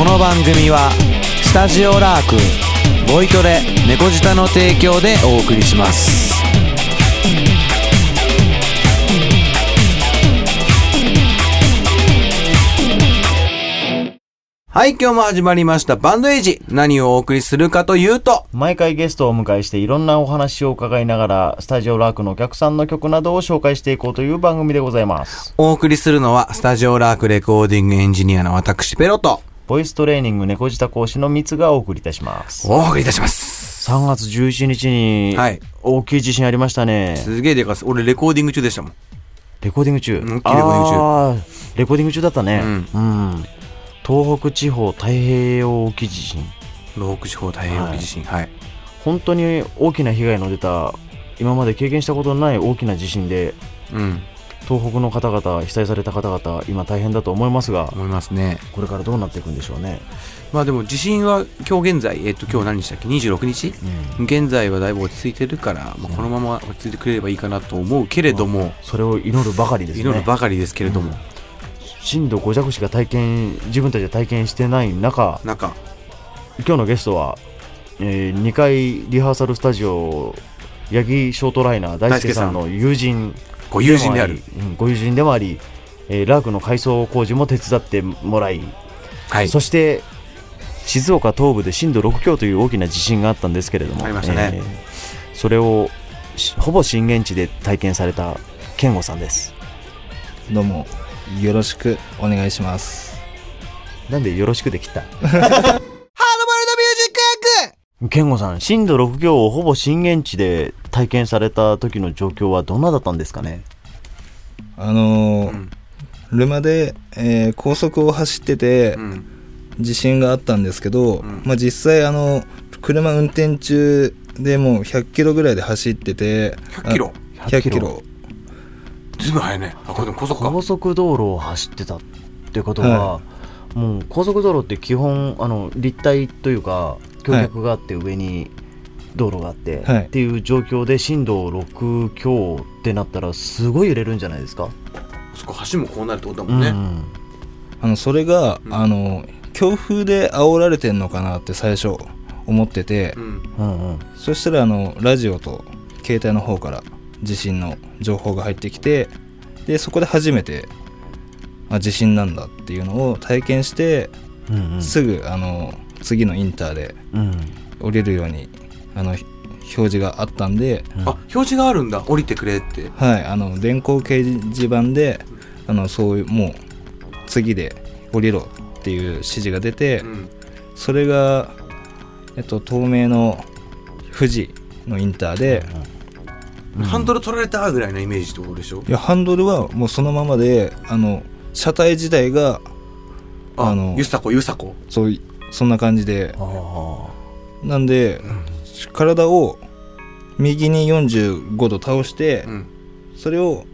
この番組はスタジオラークボイトレ猫舌の提供でお送りしますはい、今日も始まりましたバンドエイジ。何をお送りするかというと、毎回ゲストをお迎えしていろんなお話を伺いながら、スタジオラークのお客さんの曲などを紹介していこうという番組でございます。お送りするのは、スタジオラークレコーディングエンジニアの私、ペロと、ボイストレーニング猫舌講師のミツがお送りいたします。お送りいたします。3月11日にはい大きい地震ありましたね。すげえでかす。俺、レコーディング中でしたもん。レコーディング中？うんレコーディング中レコーディング中だったね。うん。東北地方太平洋沖地震。東北地方太平洋沖地震。はい。本当に大きな被害の出た、今まで経験したことのない大きな地震で、うん。東北の方々、被災された方々、今大変だと思いますが、思いますね。これからどうなっていくんでしょうね。まあでも、地震は今日現在、えっと、今日何日だっけ ?26 日？うん現在はだいぶ落ち着いてるから、まあ、このまま落ち着いてくれればいいかなと思うけれども、それを祈るばかりですね。祈るばかりですけれども、震度5弱しか体験、自分たちで体験してない中、なんか、今日のゲストは、え2階リハーサルスタジオ、八木ショートライナー大輔さんの友人ご友人である。うんご友人でもあり、えーラークの改装工事も手伝ってもらい、はい。そして静岡東部で震度6強という大きな地震があったんですけれども、ありましたねえーそれをしほぼ震源地で体験された健吾さんです。どうもよろしくお願いしますなんでよろしくできた？健吾さん、震度6強をほぼ震源地で体験された時の状況はどんなだったんですかね？あのーうんルマで、えー高速を走っててうん。地震があったんですけど、んまあ、実際あの車運転中でもう100キロぐらいで走ってて100キロ？あ100キロずいぶん速いね。あ、これでも高速か。高速道路を走ってたってことは、はもう高速道路って基本あの立体というか橋脚があって上に道路があって、はい。っていう状況で震度6強ってなったらすごい揺れるんじゃないですか、そこ橋もこうなるってことだもんね。うん。あのそれが、うん。あの強風で煽られてんのかなって最初思ってて、うん。そしたらあのラジオと携帯の方から地震の情報が入ってきてでそこで初めてあ地震なんだっていうのを体験して、うんうん。すぐあの次のインターでうん降りるようにあの表示があったんで、うんあ、表示があるんだ。降りてくれって。はい、あの電光掲示板であのそういうもう次で降りろっていう指示が出て、うん。それが、えっと、東名の富士のインターで、うんハンドル取られたぐらいのイメージってことでしょ？いやハンドルはもうそのままであの車体自体がああのゆさこゆさこそういそんな感じで。あなんで、体を右に45度倒して、うん。それを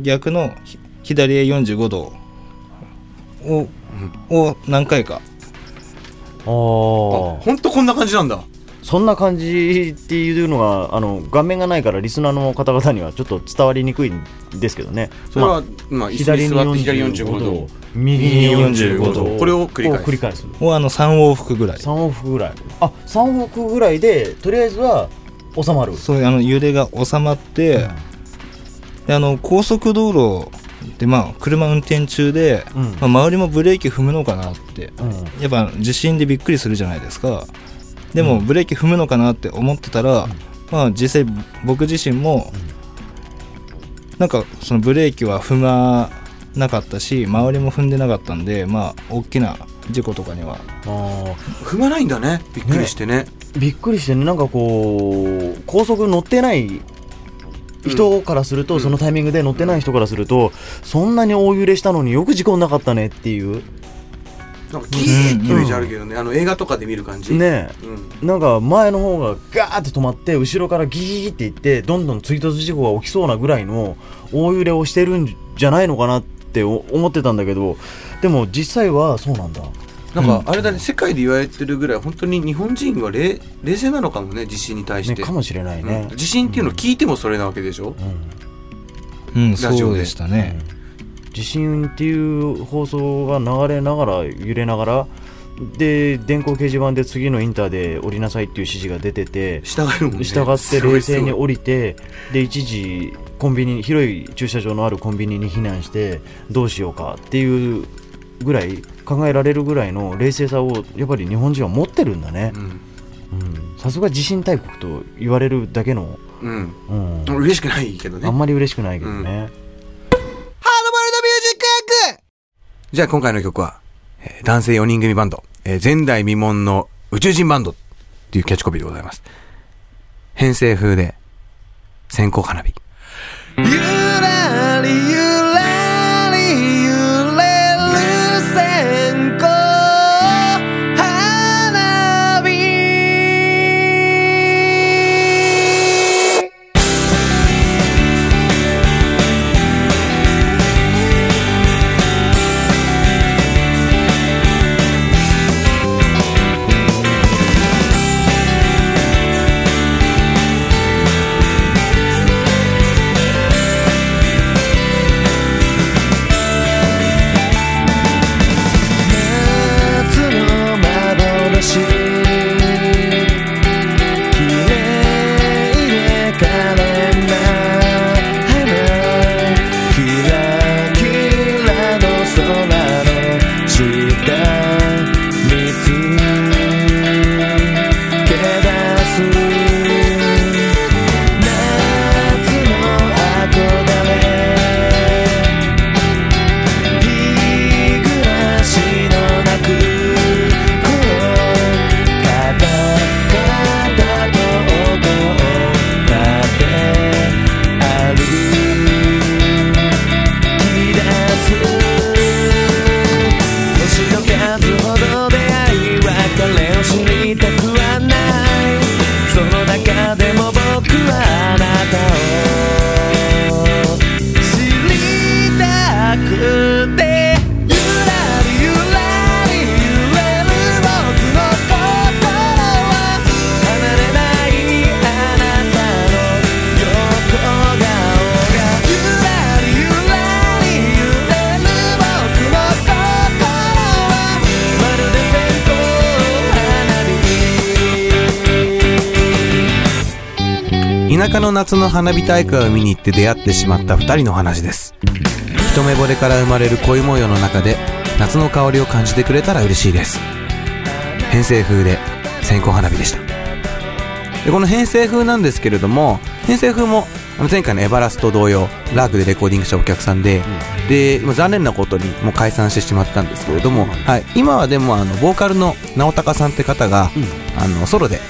逆のひ左へ45度をを何回か。ーあー。あほんとこんな感じなんだそんな感じっていうのがあの画面がないからリスナーの方々にはちょっと伝わりにくいんですけどね。それは、まあ、左にに座って左45 45度度右に45 45度度これを繰り返す。繰り返すをあの3往復ぐらい。3往復ぐらい。あ三3往復ぐらいでとりあえずは収まる。そうあの揺れが収まって、であの高速道路でまあ車運転中で、うん。まあ、周りもブレーキ踏むのかなって。うん。やっぱ地震でびっくりするじゃないですかでもブレーキ踏むのかなって思ってたら、まあ実際僕自身も、なんかそのブレーキは踏まなかったし周りも踏んでなかったんでまあ大きな事故とかには。踏まないんだね。びっくりしてね。びっくりしてね。なんかこう高速乗ってない人からすると、うん。そのタイミングで乗ってない人からすると、そんなに大揺れしたのによく事故なかったねっていうなんかギーってイメージあるけどね、あの映画とかで見る感じ。ねうん。なんか前の方がガーって止まって後ろからギーっていってどんどん追突事故が起きそうなぐらいの大揺れをしてるんじゃないのかなってお思ってたんだけどでも実際はそうなんだ。なんかあれだね、世界で言われてるぐらい本当に日本人は冷冷静なのかもね地震に対して、ねかもしれないね。うん。地震っていうのを聞いてもそれなわけでしょ、うん。うん。ラジオでそうでしたね、地震っていう放送が流れながら揺れながらで電光掲示板で次のインターで降りなさいっていう指示が出てて従えるもんね。従って冷静に降りてで一時コンビニ広い駐車場のあるコンビニに避難してどうしようかっていうぐらい考えられるぐらいの冷静さをやっぱり日本人は持ってるんだね。うん。うん。さすが地震大国と言われるだけの、うん。うん。嬉しくないけどね。あんまり嬉しくないけどね、じゃあ今回の曲は、えー男性4人組バンド、えー前代未聞の宇宙人バンドっていうキャッチコピーでございます。編成風で、線香花火。ゆらりゆ田舎の夏の花火大会を見に行って出会ってしまった二人の話です。一目惚れから生まれる恋模様の中で夏の香りを感じてくれたら嬉しいです。編成風で線香花火でした。でこの編成風なんですけれども、編成風も前回のエバラスと同様、ラークでレコーディングしたお客さんで、で、まあ残念なことにもう解散してしまったんですけれども、はい、今はでもあの、ボーカルの直高さんって方が、あの、ソロで、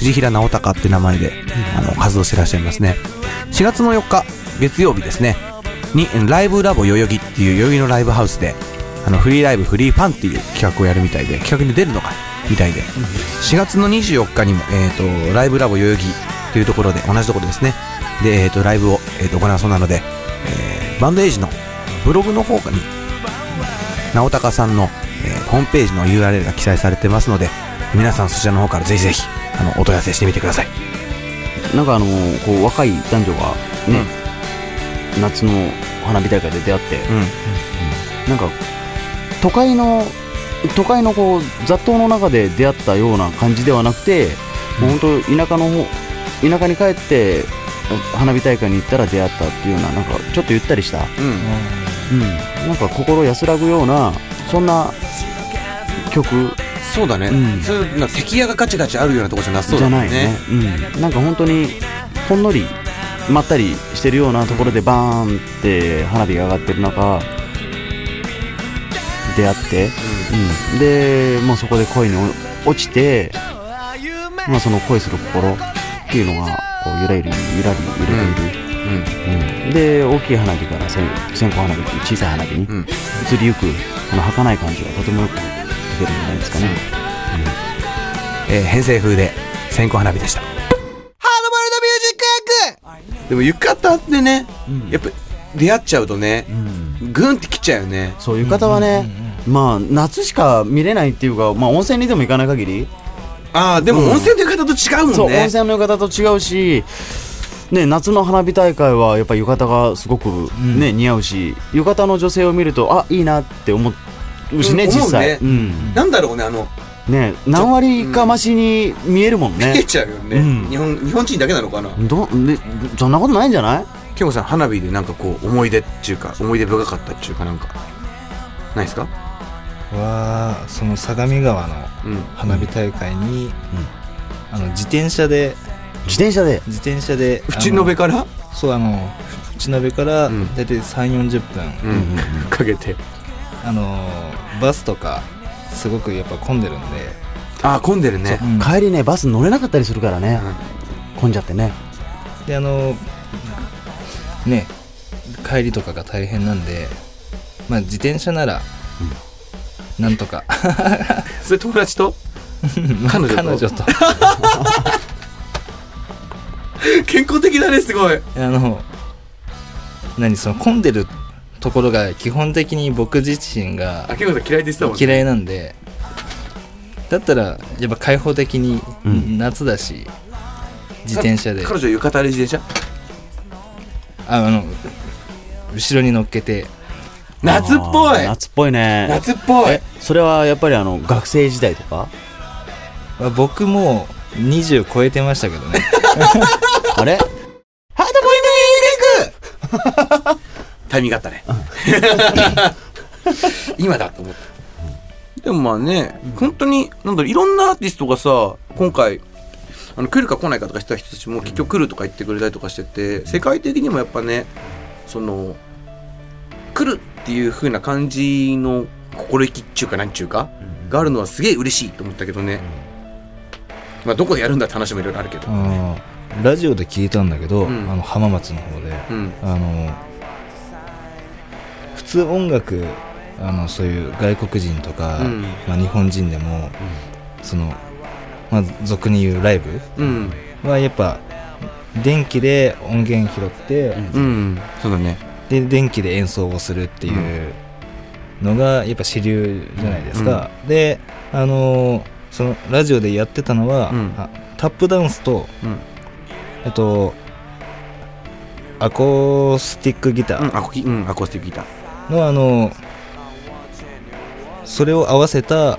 藤平直高って名前で、あの、活動してらっしゃいますね。4月の4日、月曜日ですね、に、ライブラボ代々木っていう代々木のライブハウスで、あの、フリーライブ、フリーファンっていう企画をやるみたいで、企画に出るのか、みたいで、4月の24日にも、えっ、と、ライブラボ代々木というところで、同じところですね、で、えっ、と、ライブを、えー、と行うそうなので、えーバンドエイジのブログの方に、直高さんの、えーホームページの URL が記載されてますので、皆さんそちらの方からぜひぜひ、あの、お問い合わせしてみてください。なんかあのこう若い男女がね、夏の花火大会で出会って、うん。なんか都会の都会のこう雑踏の中で出会ったような感じではなくて、もう本当田舎の方田舎に帰って花火大会に行ったら出会ったっていうようななんかちょっとゆったりした、うん。うん、なんか心安らぐようなそんな曲そうだね。うん。そういう、敵屋がガチガチあるようなとこじゃなさそうじゃだね。ないね。うん、なんか本当にほんのりまったりしてるようなところでバーンって花火が上がってる中出会って、うん、でもうそこで恋に落ちて、まあ、その恋する心っていうのがこうゆらゆらゆらり揺れている、うん。うん。で大きい花火から線線香花火っていう小さい花火にうん。移りゆくこの儚い感じがとてもよく出てるんじゃないですかね、えー編成風で線香花火でした。でも浴衣ってね、やっぱ出会っちゃうとね、グンってきちゃうよね。そういう方はね、まあ夏しか見れないっていうか、まあ、温泉にでも行かない限り、ああ、でもうん。温泉という方と違うもんね。そう温泉の浴衣と違うし、ね、夏の花火大会はやっぱ浴衣がすごく、ね似合うし浴衣の女性を見るとあいいなって思るしね、うん実際。思ううん。なんだろうねあのね何割か増しに見えるもん見えね。ちゃうよね、うん。日本日本人だけなのかな？どでそんなことないんじゃない？ケンゴさん花火でなんかこう思い出っていうか思い出深かったっていうかなんかないですか？はその相模川のうん。花火大会に、あの自転車で自転車で？自転車で淵野辺から？そうあの淵野辺からうん。大体3 4 0分、うん。かけてあのバスとかすごくやっぱ混んでるんで、あー混んでるね。う。ん。帰りね、バス乗れなかったりするからね。混んじゃってね。であのね帰りとかが大変なんでまあ自転車なら、なんとか。それ友達と？彼女と？彼女と。健康的だねすごい。あの何その混んでるところが基本的に僕自身があ嫌いでしたもんね。嫌いなんでだったらやっぱ開放的にうん。夏だし、自転車で。彼女浴衣で自転車？ああの後ろに乗っけて。夏っぽい。夏っぽいね。夏っぽい。え、それはやっぱりあの、学生時代とか？まあ僕も20超えてましたけどね。あれ？タイミングあったね。今だと思った。でもまあね本当になんだろういろんなアーティストがさ今回あの来るか来ないかとかしてた人たちも結局来るとか言ってくれたりとかしてて世界的にもやっぱねその来るっていう風な感じの心意気っちゅうかなんちゅうかがあるのはすげえ嬉しいと思ったけどね。まあどこでやるんだって話もいろいろあるけど。あのラジオで聞いたんだけど、うん。あの浜松の方でうん。あの普通音楽あのそういう外国人とか、うん。まあ、日本人でも、その、まあ、俗に言うライブうん。はやっぱ電気で音源拾って、うん。そうだね。で電気で演奏をするっていうのがやっぱ主流じゃないですか、であのそのラジオでやってたのは、うん。あタップダンスと、うん。えっとアコースティックギター。うんアコスティックギターのあのそれを合わせた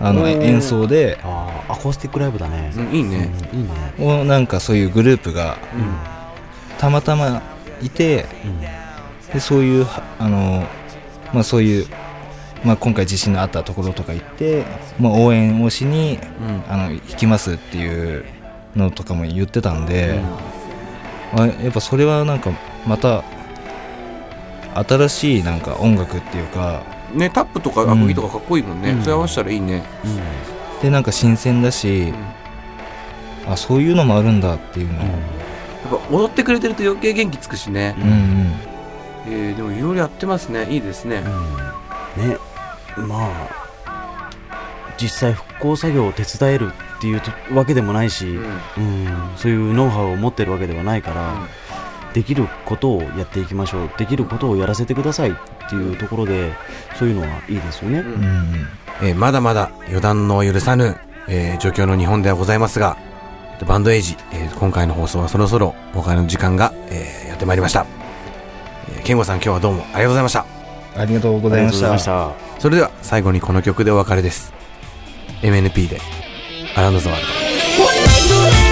あの演奏でアコースティックライブだね。うんいいねうんいいね。をなんかそういうグループがうん。たまたまいてでそういうはあの、まあ、そういう、まあ、今回地震のあったところとか行って、まあ、応援をしにうんあの行きますっていうのとかも言ってたんで、あやっぱそれはなんかまた新しいなんか音楽っていうかねタップとかアコギとかかっこいいもんね、うん。それ合わせたらいいね、でなんか新鮮だし、あそういうのもあるんだっていうの。を、やっぱ踊ってくれてると余計元気つくしね、うんうん。えーでもいろいろやってますね。いいですね、ねまあ実際復興作業を手伝えるっていうとわけでもないし、うん。うん。そういうノウハウを持ってるわけではないから、できることをやっていきましょう。できることをやらせてくださいっていうところでそういうのはいいですよね、うん。えーまだまだ予断の許さぬ、えー状況の日本ではございますがえっとバンドエイジ、えー今回の放送はそろそろお別れの時間が、えーやってまいりました、えー、ケンゴさん今日はどうもありがとうございました。ありがとうございました。た。それでは最後にこの曲でお別れです。MNP でアラウンドザワールド